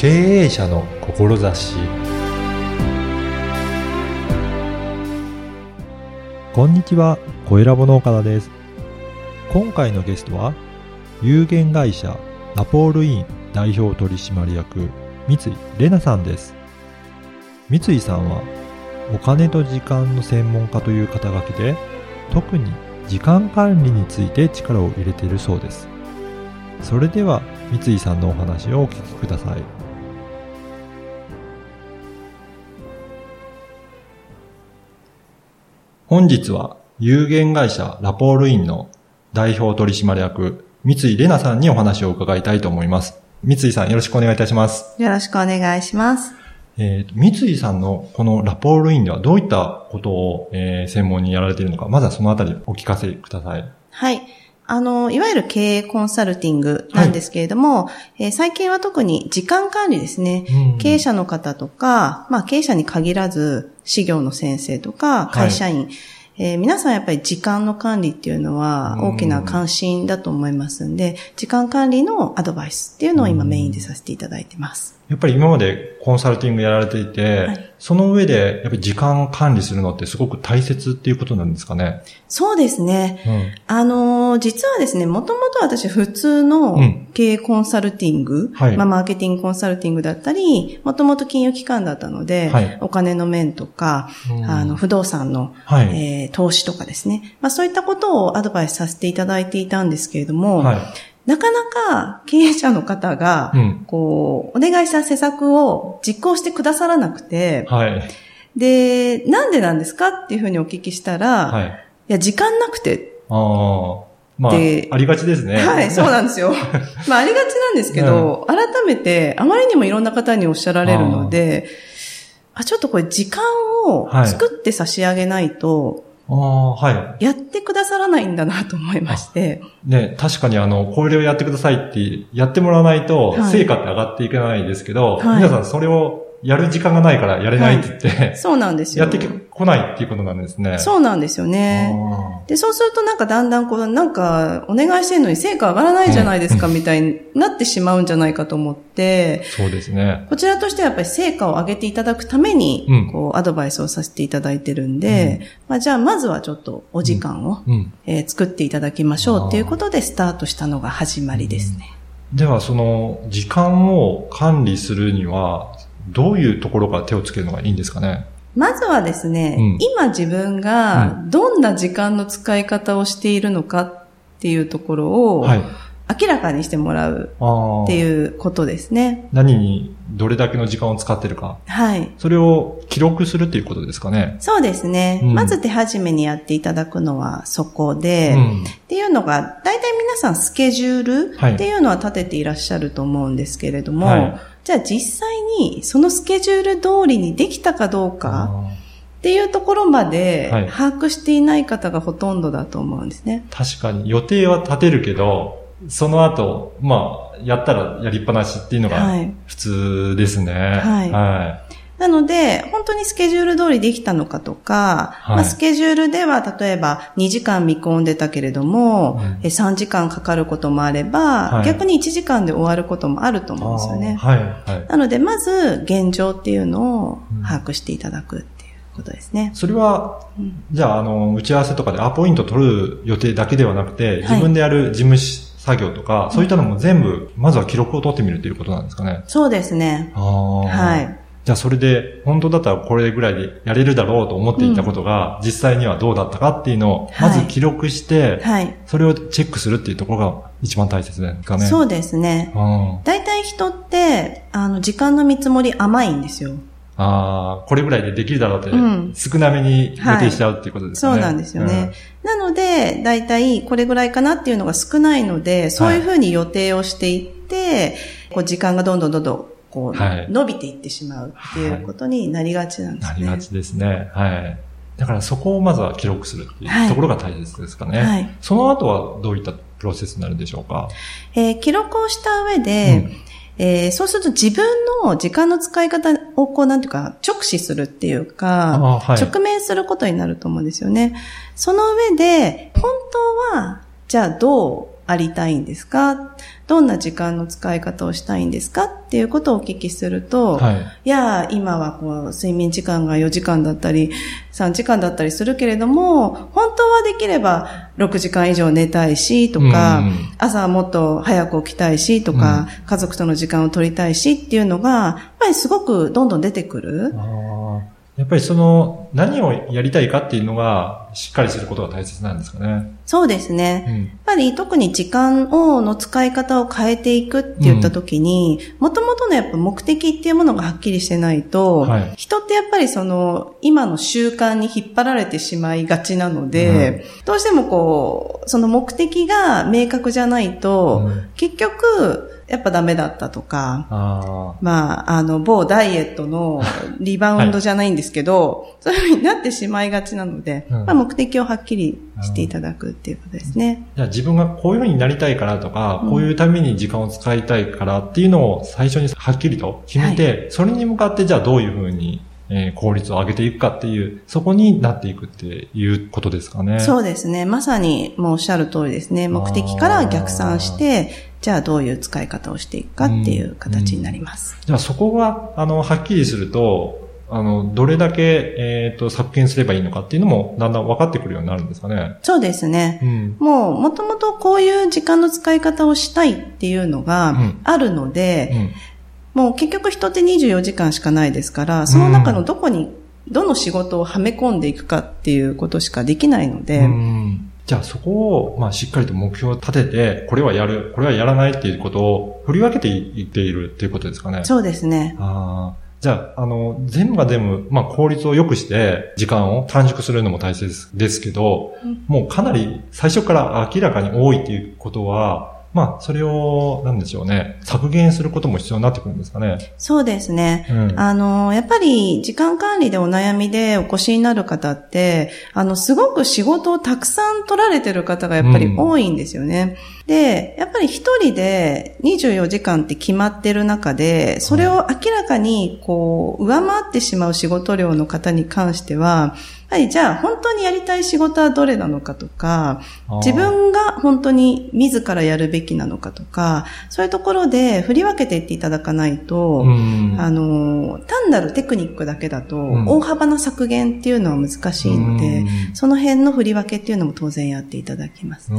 経営者の志こんにちは、小ラボの岡田です。今回のゲストは、有限会社ラポールイン代表取締役、三井玲奈さんです。三井さんは、お金と時間の専門家という肩書きで、特に時間管理について力を入れているそうです。それでは、三井さんのお話をお聞きください。本日は有限会社ラポールインの代表取締役、三井玲奈さんにお話を伺いたいと思います。三井さんよろしくお願いいたします。よろしくお願いします。えー、三井さんのこのラポールインではどういったことを、えー専門にやられているのか、まずはそのあたりお聞かせください。はい。あの、いわゆる経営コンサルティングなんですけれども、えー最近は特に時間管理ですね。うん。経営者の方とか、まあ経営者に限らず、事業の先生とか、会社員、えー皆さんやっぱり時間の管理っていうのはうん。大きな関心だと思いますんで、時間管理のアドバイスっていうのを今メインでさせていただいてます。やっぱり今までコンサルティングやられていて、はいその上でやっぱり時間管理するのってすごく大切っていうことなんですかね？そうですね。うん。あのー実はですね、もともと私普通のうん経営コンサルティング、はいまあ、マーケティングコンサルティングだったり、もともと金融機関だったので、はいお金の面とか、うんあの、不動産の、はい。えー投資とかですね。まあ、そういったことをアドバイスさせていただいていたんですけれども、はい。なかなか経営者の方が、うん。こう、お願いした施策を実行してくださらなくて、はい。で、なんでなんですかっていうふうにお聞きしたら、い、はい。や、時間なくてああ。まあ、でありがちですね。はい、そうなんですよ。まあ、ありがちなんですけど、改めて、あまりにもいろんな方におっしゃられるので、あちょっとこれ時間をはい作って差し上げないと、ああ、はやってくださらないんだなと思いまして、い。ね、確かにあの、これをやってくださいってやってもらわないと、はい成果って上がっていけないですけど、はい皆さんそれをやる時間がないからやれないって言って、そうなんですよ。やってこないっていうことなんですね。そうなんですよね。あで、そうするとなんかだんだんこう、なんか、お願いしてるのに成果上がらないじゃないですか、みたいになってしまうんじゃないかと思って、ーそうですね。こちらとしてはやっぱり成果を上げていただくためにうん、こう、アドバイスをさせていただいてるんで、まあじゃあまずはちょっとお時間を、うん。えー作っていただきましょうっていうことでスタートしたのが始まりですね。では、その、時間を管理するには、どういうところから手をつけるのがいいんですかね？まずはですね、うん今自分がどんな時間の使い方をしているのかっていうところを、はい。明らかにしてもらう。っていうことですね。何にどれだけの時間を使ってるか。はい。それを記録するっていうことですかね。そうですね。うんまず手始めにやっていただくのはそこで、うん。っていうのが、大体皆さんスケジューはいルっていうのは立てていらっしゃると思うんですけれども、はいじゃあ実際にそのスケジュール通りにできたかどうかあっていうところまではい。把握していない方がほとんどだと思うんですね。ー確かに予定は立てるけど、その後、まあ、やったらやりっぱなしっていうのがはい。普通ですね。はい。はなので、本当にスケジュール通りできたのかとか、はいまあ、スケジュールでは例えば2時間見込んでたけれども、うんえ3時間かかることもあれば、はい逆に1時間で終わることもあるとい。思うんですよね。はい。はい。なので、まず現状っていうのをうん把握していただくっていうことですね。それは、うんじゃあ、あの、打ち合わせとかでアポイント取る予定だけではなくて、い自分でやる事務作業とか、そういったのも全部、まずは記録を取ってみるということなんですかね。そうですね。はい。じゃあそれで、本当だったらこれぐらいでやれるだろうと思っていたことが、実際にはどうだったかっていうのを、はいまず記録して、はい。それをチェックするっていうところが一番大切ですかね。そうですね。うん大体人って、あの、時間の見積もり甘いんですよ。ああ、これぐらいでできるだろうって、うん少なめに予定しちゃうっていうことですかね。そうなんですよね。なので、大体これぐらいかなっていうのが少ないので、そういうふうに予定をしていって、こう時間がどんどんどんどんこう、はい伸びていってしまうっていうことになりがちなんうん。ですね。なりがちですね。はい。だからそこをまずは記録するってはいいうところが大切ですかね。はいその後はどういったプロセスになるんでしょうか？えー記録をした上で、えーそうすると自分の時間の使い方をこう、なんていうか、直視するっていうか、あはい直面することになると思うんですよね。その上で、本当は、じゃあどうありたいんですか？どんな時間の使い方をしたいんですか？っていうことをお聞きすると、はい、いや、今はこう睡眠時間が4時間だったり、3時間だったりするけれども、本当はできれば6時間以上寝たいしとか、うん、朝はもっと早く起きたいしとか、うん、家族との時間を取りたいしっていうのが、やっぱりすごくどんどん出てくる。やっぱりその、何をやりたいかっていうのが、しっかりすることが大切なんですかね。そうですね。うん、やっぱり特に時間を、の使い方を変えていくって言った時に、もともとのやっぱ目的っていうものがはっきりしてないと、はい、人ってやっぱりその、今の習慣に引っ張られてしまいがちなので、うん、どうしてもこう、その目的が明確じゃないと、うん、結局、やっぱダメだったとか、あまあ、あの、某ダイエットのリバウンドじゃないんですけど、はい、そういうふうになってしまいがちなので、うん、まあ、目的をはっきりしていただくっていうことですね。じゃあ自分がこういうふうになりたいからとか、こういうために時間を使いたいからっていうのを最初にはっきりと決めて、はい、それに向かってじゃあどういうふうにえー、効率を上げていくかっていう、そこになっていくっていうことですかね。そうですね。まさにもうおっしゃる通りですね。目的から逆算して、じゃあどういう使い方をしていくかっていう形になります。うんうん、じゃあそこが、あの、はっきりすると、あの、どれだけ、えっ、ー、と、削減すればいいのかっていうのも、だんだん分かってくるようになるんですかね。そうですね。うん、もう、もともとこういう時間の使い方をしたいっていうのがあるので、うんもう結局人って24時間しかないですから、その中のどこに、どの仕事をはめ込んでいくかっていうことしかできないので、じゃあそこを、まあしっかりと目標を立てて、これはやる、これはやらないっていうことを振り分けていっているっていうことですかね。そうですね。あじゃあ、あの、全部が全部、まあ効率を良くして、時間を短縮するのも大切ですけど、うん、もうかなり最初から明らかに多いっていうことは、まあ、それを、なんでしょうね、削減することも必要になってくるんですかね。そうですね。うん、あの、やっぱり、時間管理でお悩みでお越しになる方って、あの、すごく仕事をたくさん取られてる方がやっぱり多いんですよね。うん、で、やっぱり一人で24時間って決まってる中で、それを明らかに、こう、上回ってしまう仕事量の方に関しては、はい、じゃあ本当にやりたい仕事はどれなのかとか、自分が本当に自らやるべきなのかとか、そういうところで振り分けていっていただかないと、あの、単なるテクニックだけだと、大幅な削減っていうのは難しいので、その辺の振り分けっていうのも当然やっていただきます。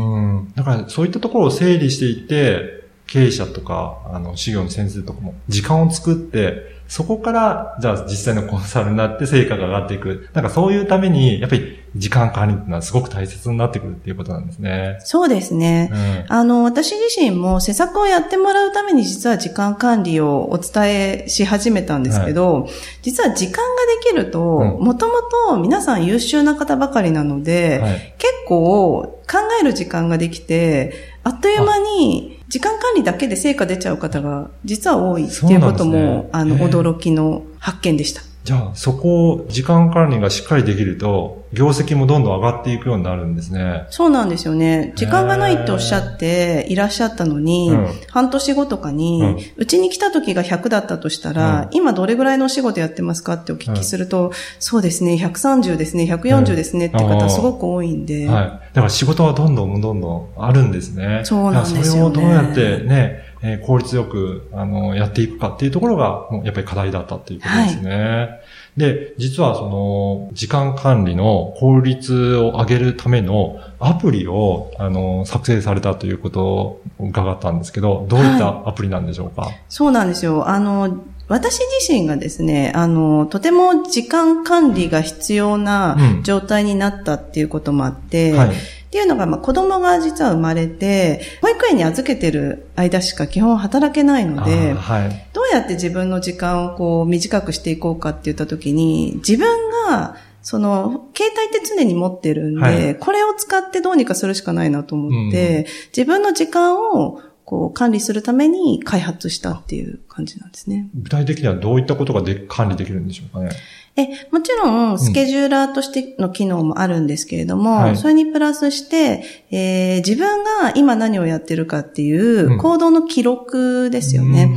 だからそういったところを整理していって、経営者とか、あの、修行の先生とかも時間を作って、そこから、じゃあ実際のコンサルになって成果が上がっていく。なんかそういうために、やっぱり時間管理っていうのはすごく大切になってくるっていうことなんですね。そうですね。うん、あの、私自身も施策をやってもらうために実は時間管理をお伝えし始めたんですけど、はい、実は時間ができると、もともと皆さん優秀な方ばかりなので、はい、結構考える時間ができて、あっという間に時間管理だけで成果出ちゃう方が実は多いっていうことも、ね、あの、驚きの発見でした。じゃあ、そこを時間管理がしっかりできると、業績もどんどん上がっていくようになるんですね。そうなんですよね。時間がないっておっしゃっていらっしゃったのに、うん、半年後とかに、うち、ん、に来た時が100だったとしたら、うん、今どれぐらいのお仕事やってますかってお聞きすると、うん、そうですね、130ですね、140ですねって方すごく多いんで。はい。だから仕事はどんどんどんどんあるんですね。そうなんですよね。それをどうやってね、えー、効率よく、あの、やっていくかっていうところが、やっぱり課題だったっていうことですね。はい。で、実はその、時間管理の効率を上げるためのアプリを、あの、作成されたということを伺ったんですけど、どういったアプリなんでしょうか、はい、そうなんですよ。あの、私自身がですね、あの、とても時間管理が必要な状態になったっていうこともあって、うんはいっていうのが、まあ、子供が実は生まれて、保育園に預けてる間しか基本働けないので、はい、どうやって自分の時間をこう短くしていこうかって言った時に、自分がその、携帯って常に持ってるんで、はい、これを使ってどうにかするしかないなと思って、うん、自分の時間をこう管理するために開発したっていう感じなんですね。具体的にはどういったことがで管理できるんでしょうかね。え、もちろん、スケジューラーとしての機能もあるんですけれども、うんはい、それにプラスして、えー、自分が今何をやってるかっていう行動の記録ですよね。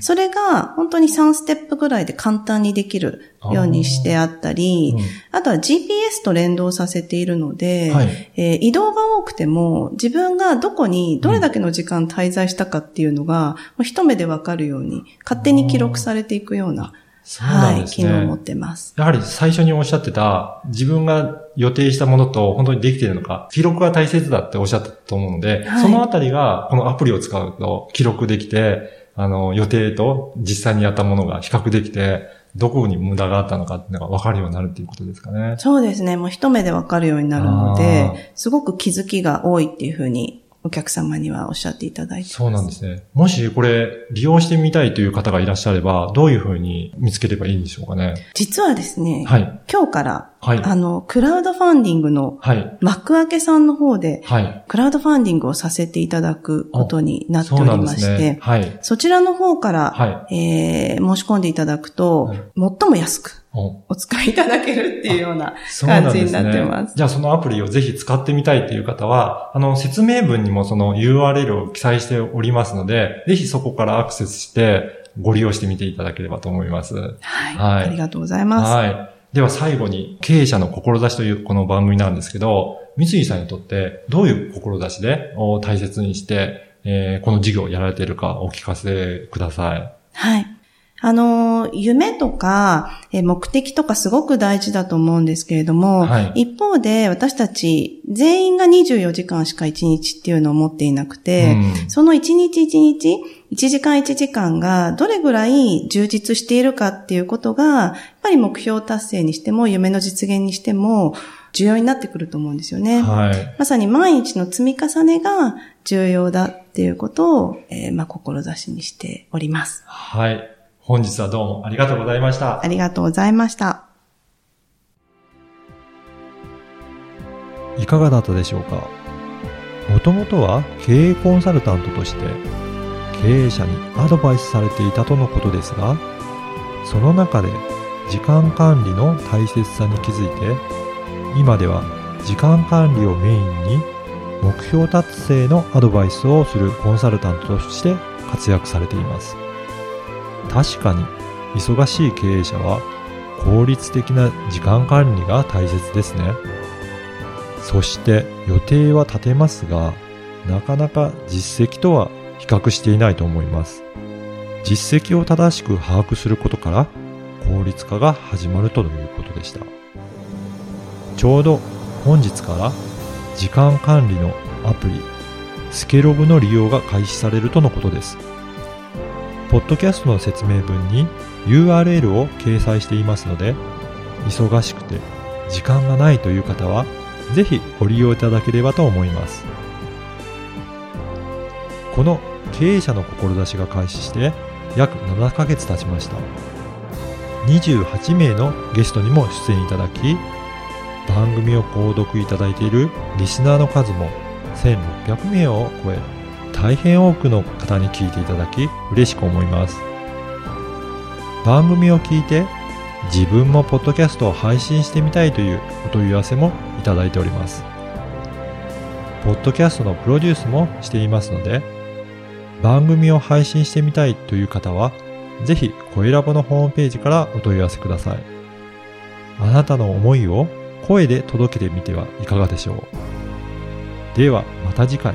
それが本当に3ステップぐらいで簡単にできるようにしてあったり、あ,、とは GPS と連動させているので、はい、えー、移動が多くても自分がどこにどれだけの時間滞在したかっていうのが、うん、一目でわかるように勝手に記録されていくような。はい、機能を持ってます。やはり最初におっしゃってた、自分が予定したものと本当にできているのか、記録が大切だっておっしゃったと思うので、はい、そのあたりがこのアプリを使うと記録できて、あの、予定と実際にやったものが比較できて、どこに無駄があったのかっていうのが分かるようになるっていうことですかね。そうですね。もう一目で分かるようになるので、すごく気づきが多いっていうふうにお客様にはおっしゃっていただいてそうなんですね。もしこれ利用してみたいという方がいらっしゃれば、どういうふうに見つければいいんでしょうかね。実はですね、はい、今日から、はい、あの、クラウドファンディングの、はい、幕開けさんの方で、はい、クラウドファンディングをさせていただくことになっておりまして、ね、はい、そちらの方から、はい、えー、申し込んでいただくと、最も安く、お使いいただけるっていうような感じになってます。すね、じゃあそのアプリをぜひ使ってみたいっていう方は、あの説明文にもその URL を記載しておりますので、ぜひそこからアクセスしてご利用してみていただければと思います。はい。はい、ありがとうございます。はい。では最後に経営者の志というこの番組なんですけど、三井さんにとってどういう志で大切にして、えー、この事業をやられているかお聞かせください。はい。あの、夢とか、え目的とかすごく大事だと思うんですけれども、はい、一方で私たち全員が24時間しか1日っていうのを持っていなくて、うん、その1日1日、1時間1時間がどれぐらい充実しているかっていうことが、やっぱり目標達成にしても、夢の実現にしても、重要になってくると思うんですよね。はい、まさに毎日の積み重ねが重要だっていうことを、えー、まあ、志にしております。はい。本日はどうもありがとうございました。ありがとうございました。いかがだったでしょうか？もともとは経営コンサルタントとして経営者にアドバイスされていたとのことですが、その中で時間管理の大切さに気づいて、今では時間管理をメインに目標達成のアドバイスをするコンサルタントとして活躍されています。確かに忙しい経営者は効率的な時間管理が大切ですね。そして予定は立てますが、なかなか実績とは比較していないと思います。実績を正しく把握することから効率化が始まるということでした。ちょうど本日から時間管理のアプリスケログの利用が開始されるとのことです。ポッドキャストの説明文に URL を掲載していますので、忙しくて時間がないという方は、ぜひご利用いただければと思います。この経営者の志が開始して約7ヶ月経ちました。28名のゲストにも出演いただき、番組を購読いただいているリスナーの数も1600名を超え、大変多くの方に聞いていただき嬉しく思います。番組を聞いて自分もポッドキャストを配信してみたいというお問い合わせもいただいております。ポッドキャストのプロデュースもしていますので、番組を配信してみたいという方は、ぜひ、声ラボのホームページからお問い合わせください。あなたの思いを声で届けてみてはいかがでしょう。では、また次回。